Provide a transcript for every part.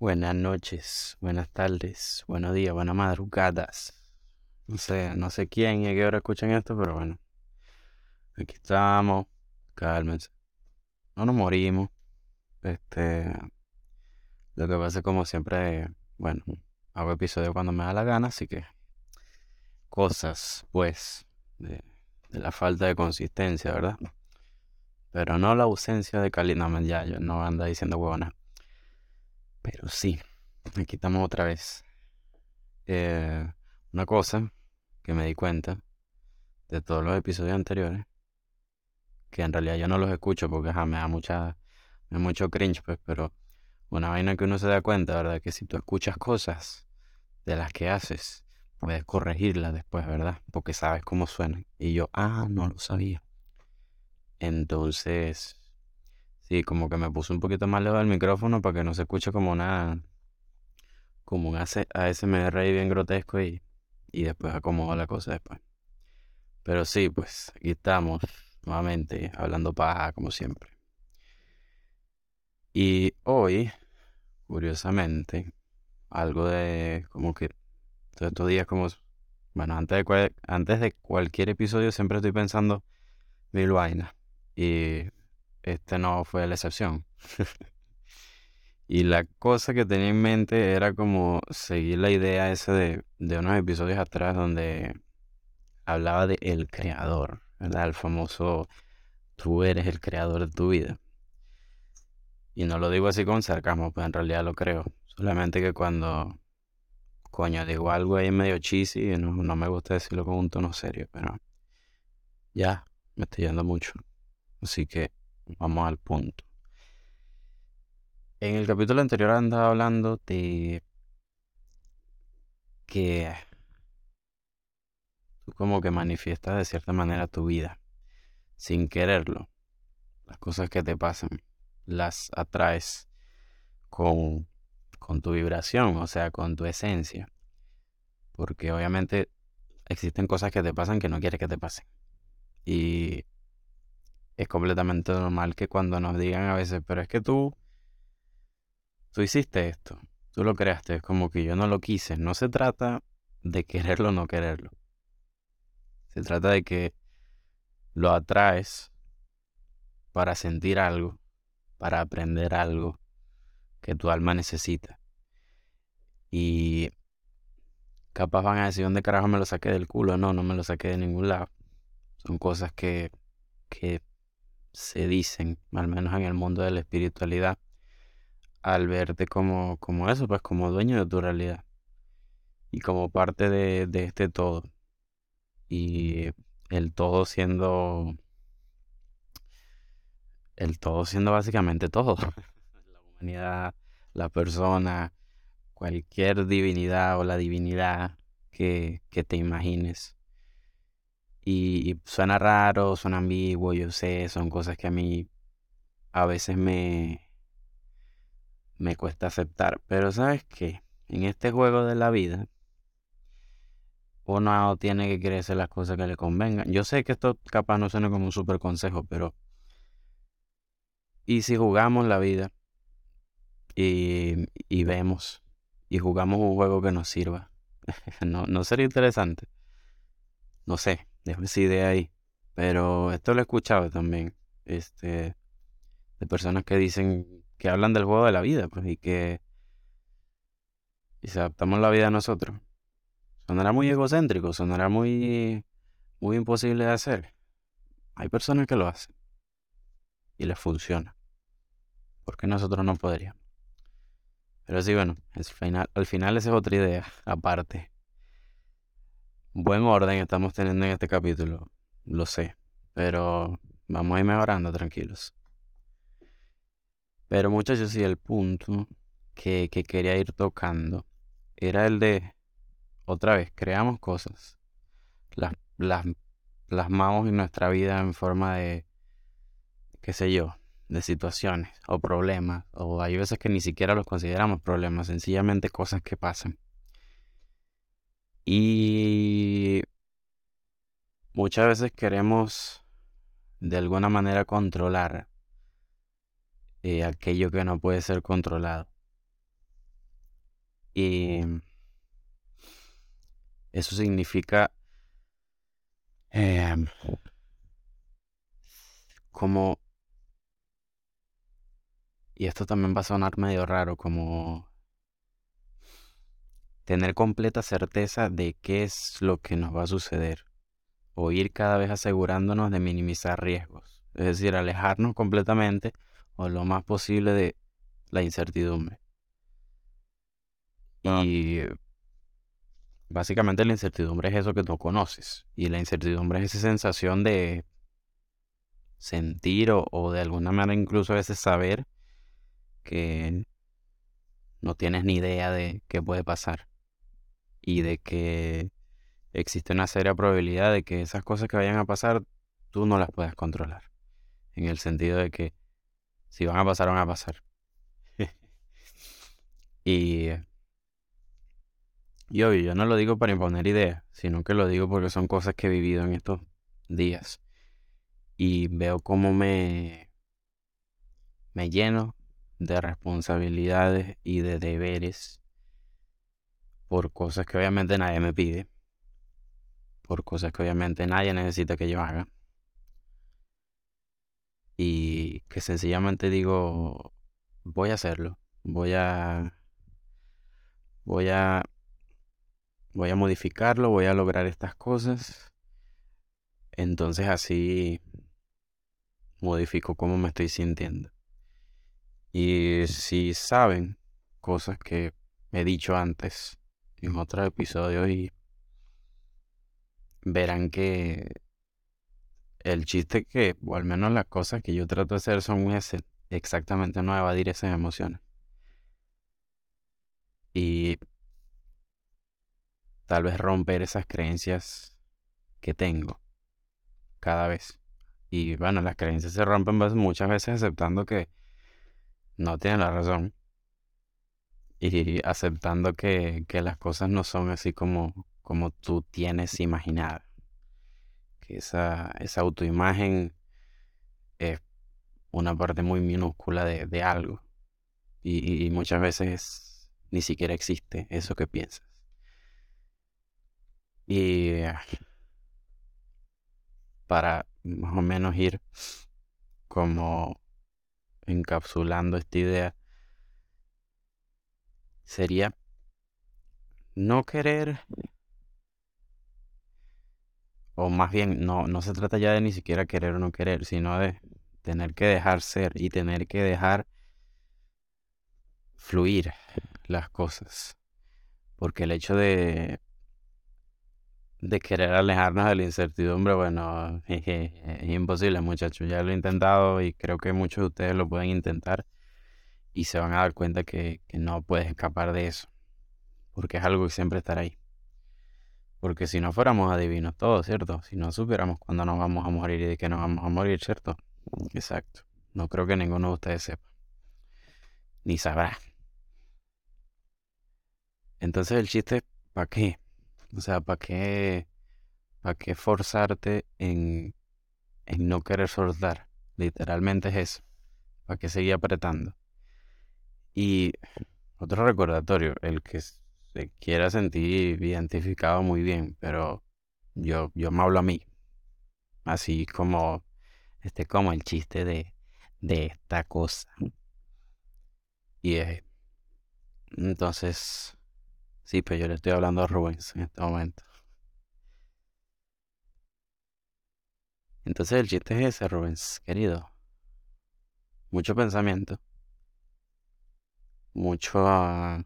Buenas noches, buenas tardes, buenos días, buenas madrugadas. No sé, no sé quién y a qué hora escuchan esto, pero bueno. Aquí estamos, cálmense. No nos morimos. Este, lo que pasa es como siempre, bueno, hago episodios cuando me da la gana, así que cosas, pues, de, la falta de consistencia, ¿verdad? Pero no la ausencia de calidad. No, ya, yo no anda diciendo huevona. Pero sí, aquí estamos otra vez. Eh, una cosa que me di cuenta de todos los episodios anteriores, que en realidad yo no los escucho porque me da mucha, me da mucho cringe, pues, pero una vaina que uno se da cuenta, ¿verdad? Que si tú escuchas cosas de las que haces, puedes corregirlas después, ¿verdad? Porque sabes cómo suenan. Y yo, ah, no lo sabía. Entonces, sí, como que me puse un poquito más lejos del micrófono para que no se escuche como una, como un ASMR ahí bien grotesco y, y después acomodo la cosa después. Pero sí, pues aquí estamos nuevamente hablando paja como siempre. Y hoy, curiosamente, algo de como que estos días como, bueno, antes de, antes de cualquier episodio siempre estoy pensando mil vainas. Y este no fue la excepción. y la cosa que tenía en mente era como seguir la idea esa de, de unos episodios atrás donde hablaba de el creador, ¿verdad? El famoso tú eres el creador de tu vida. Y no lo digo así con sarcasmo, pues en realidad lo creo. Solamente que cuando, coño, digo algo ahí medio cheesy, no, no me gusta decirlo con un tono serio, pero ya, me estoy yendo mucho. Así que vamos al punto. En el capítulo anterior andaba hablando de que tú como que manifiestas de cierta manera tu vida sin quererlo. Las cosas que te pasan las atraes con, con tu vibración, o sea, con tu esencia. Porque obviamente existen cosas que te pasan que no quieres que te pasen. Y es completamente normal que cuando nos digan a veces, pero es que tú, tú hiciste esto, tú lo creaste, es como que yo no lo quise. No se trata de quererlo o no quererlo. Se trata de que lo atraes para sentir algo, para aprender algo que tu alma necesita. Y capaz van a decir, ¿dónde carajo me lo saqué del culo? No, no me lo saqué de ningún lado. Son cosas que, que se dicen, al menos en el mundo de la espiritualidad, al verte como, como eso, pues como dueño de tu realidad y como parte de, este todo. Y el todo siendo el todo siendo básicamente todo. La humanidad, la persona, cualquier divinidad o la divinidad que, que te imagines. Y, suena raro, suena ambiguo, yo sé, son cosas que a mí a veces me, me cuesta aceptar. Pero sabes qué, en este juego de la vida, uno tiene que hacer las cosas que le convengan. Yo sé que esto capaz no suena como un super consejo, pero... ¿Y si jugamos la vida y, y vemos y jugamos un juego que nos sirva? ¿No, ¿No sería interesante? No sé, dejo esa idea ahí. Pero esto lo he escuchado también. Este, de personas que dicen, que hablan del juego de la vida, pues, y que y se adaptamos la vida a nosotros. Sonará muy egocéntrico, sonará muy, muy imposible de hacer. Hay personas que lo hacen y les funciona. Porque nosotros no podríamos. Pero sí, bueno, final, al final esa es otra idea, aparte. Buen orden estamos teniendo en este capítulo, lo sé, pero vamos a ir mejorando, tranquilos. Pero muchachos, sí, el punto que, que quería ir tocando era el de, otra vez, creamos cosas, las, las plasmamos en nuestra vida en forma de, qué sé yo, de situaciones o problemas, o hay veces que ni siquiera los consideramos problemas, sencillamente cosas que pasan. Y muchas veces queremos de alguna manera controlar eh, aquello que no puede ser controlado. Y eso significa em, como... Y esto también va a sonar medio raro, como tener completa certeza de qué es lo que nos va a suceder. O ir cada vez asegurándonos de minimizar riesgos. Es decir, alejarnos completamente o lo más posible de la incertidumbre. Y básicamente la incertidumbre es eso que tú conoces. Y la incertidumbre es esa sensación de sentir o, de alguna manera incluso a veces saber que no tienes ni idea de qué puede pasar. Y de que existe una seria probabilidad de que esas cosas que vayan a pasar tú no las puedas controlar. En el sentido de que si van a pasar, van a pasar. y y obvio, yo no lo digo para imponer ideas, sino que lo digo porque son cosas que he vivido en estos días. Y veo cómo me, me lleno de responsabilidades y de deberes por cosas que obviamente nadie me pide, por cosas que obviamente nadie necesita que yo haga. Y que sencillamente digo, voy a hacerlo, voy a voy a voy a modificarlo, voy a lograr estas cosas. Entonces así modifico cómo me estoy sintiendo. Y si saben cosas que he dicho antes en otros episodios y verán que el chiste que, o al menos las cosas que yo trato de hacer son exactamente no evadir esas emociones. Y tal vez romper esas creencias que tengo cada vez. Y bueno, las creencias se rompen muchas veces aceptando que no tienen la razón. Y aceptando que, las cosas no son así como, como tú tienes imaginada. Que esa, esa autoimagen es una parte muy minúscula de, algo. Y, y muchas veces ni siquiera existe eso que piensas. Y para más o menos ir como encapsulando esta idea, sería no querer, o más bien no, no se trata ya de ni siquiera querer o no querer, sino de tener que dejar ser y tener que dejar fluir las cosas. Porque el hecho de de querer alejarnos de la incertidumbre, bueno, es, imposible, muchachos. Ya lo he intentado y creo que muchos de ustedes lo pueden intentar y se van a dar cuenta que, no puedes escapar de eso, porque es algo que siempre estará ahí. Porque si no fuéramos adivinos todos, ¿cierto? Si no supiéramos cuándo nos vamos a morir y de qué nos vamos a morir, ¿cierto? Exacto. No creo que ninguno de ustedes sepa. Ni sabrá. Entonces el chiste, ¿para qué? O sea, ¿para qué, para qué forzarte en, en no querer soltar? Literalmente es eso. ¿Para qué seguir apretando? Y otro recordatorio, el que se quiera sentir identificado muy bien, pero yo, yo me hablo a mí. Así como, este, como el chiste de, de esta cosa. Y es, entonces, Sí, pero yo le estoy hablando a Rubens en este momento. Entonces el chiste es ese, Rubens, querido. Mucho pensamiento. Mucho, ah,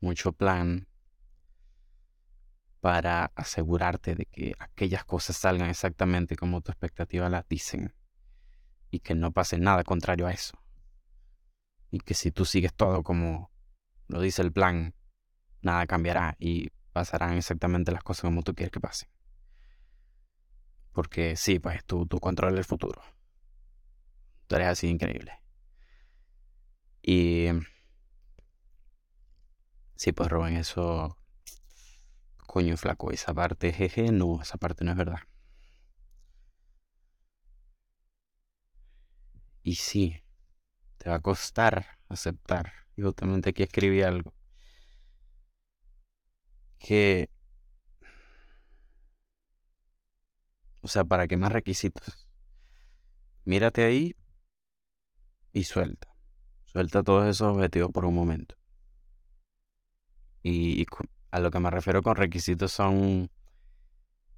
mucho plan para asegurarte de que aquellas cosas salgan exactamente como tu expectativa las dicen y que no pase nada contrario a eso. Y que si tú sigues todo como lo dice el plan, nada cambiará y pasarán exactamente las cosas como tú quieres que pasen. Porque sí, pues tú, tú controlas el futuro. Tú eres así increíble. Y... Sí, pues Rubén, eso... Coño, flaco, esa parte, jeje, no, esa parte no es verdad. Y sí, te va a costar aceptar. Y justamente aquí escribí algo que... O sea, ¿para qué más requisitos? Mírate ahí y suelta. Suelta todos esos objetivos por un momento. Y, a lo que me refiero con requisitos son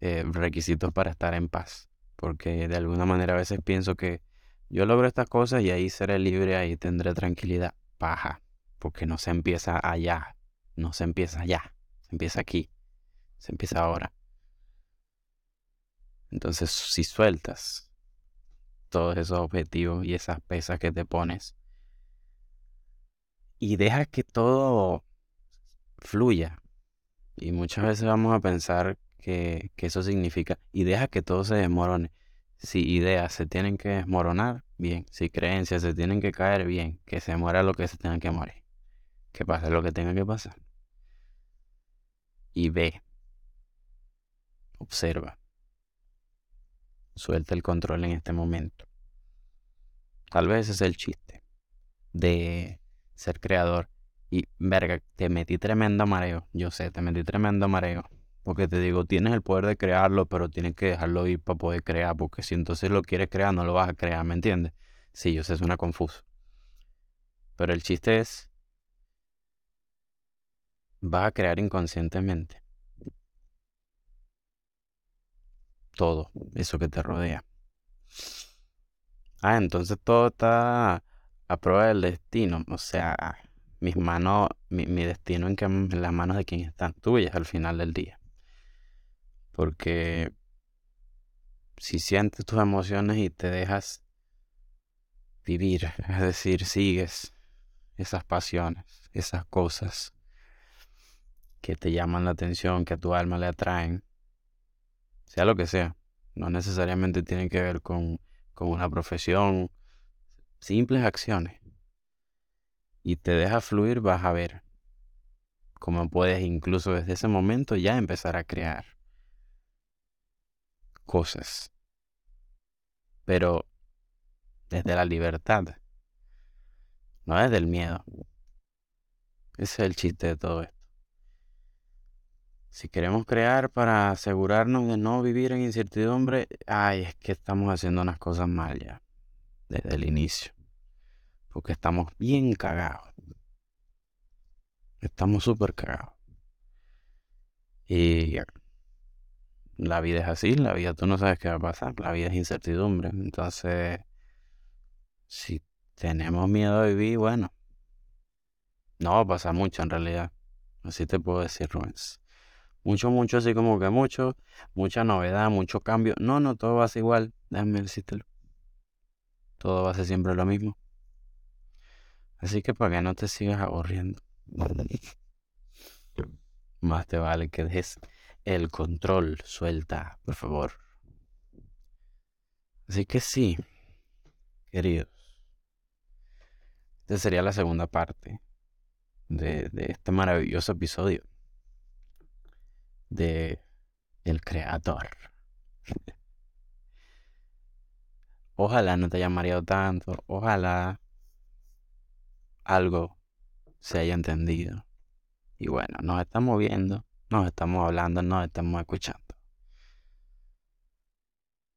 eh, requisitos para estar en paz. Porque de alguna manera a veces pienso que yo logro estas cosas y ahí seré libre, ahí tendré tranquilidad. Paja. Porque no se empieza allá. No se empieza allá. Se empieza aquí. Se empieza ahora. Entonces, si sueltas todos esos objetivos y esas pesas que te pones y dejas que todo fluya. Y muchas veces vamos a pensar que, que eso significa y deja que todo se desmorone. Si ideas se tienen que desmoronar, bien. Si creencias se tienen que caer, bien. Que se muera lo que se tenga que morir. Que pase lo que tenga que pasar. Y ve. Observa. Suelta el control en este momento. Tal vez ese es el chiste de ser creador. Y verga, te metí tremendo mareo. Yo sé, te metí tremendo mareo. Porque te digo, tienes el poder de crearlo, pero tienes que dejarlo ir para poder crear. Porque si entonces lo quieres crear, no lo vas a crear, ¿me entiendes? Sí, yo sé, suena confuso. Pero el chiste es, vas a crear inconscientemente todo eso que te rodea. Ah, entonces todo está a prueba del destino. O sea, mis manos, mi, destino en, las manos de quien están tuyas al final del día. Porque si sientes tus emociones y te dejas vivir, es decir, sigues esas pasiones, esas cosas que te llaman la atención, que a tu alma le atraen, sea lo que sea, no necesariamente tienen que ver con, con una profesión, simples acciones. Y te deja fluir, vas a ver cómo puedes incluso desde ese momento ya empezar a crear cosas. Pero desde la libertad, no desde el miedo. Ese es el chiste de todo esto. Si queremos crear para asegurarnos de no vivir en incertidumbre, ay, es que estamos haciendo unas cosas mal ya, desde el inicio. Porque estamos bien cagados. Estamos súper cagados. Y la vida es así, la vida tú no sabes qué va a pasar, la vida es incertidumbre. Entonces, si tenemos miedo a vivir, bueno, no va a pasar mucho en realidad. Así te puedo decir, Rubens. Mucho, mucho, así como que mucho, mucha novedad, mucho cambio. No, no, todo va a ser igual. Déjame decírtelo. Todo va a ser siempre lo mismo. Así que para que no te sigas aburriendo. Más te vale que dejes el control suelta, por favor. Así que sí, queridos. Esta sería la segunda parte de, este maravilloso episodio de El Creador. Ojalá no te haya mareado tanto. Ojalá algo se haya entendido. Y bueno, nos estamos viendo, nos estamos hablando, nos estamos escuchando.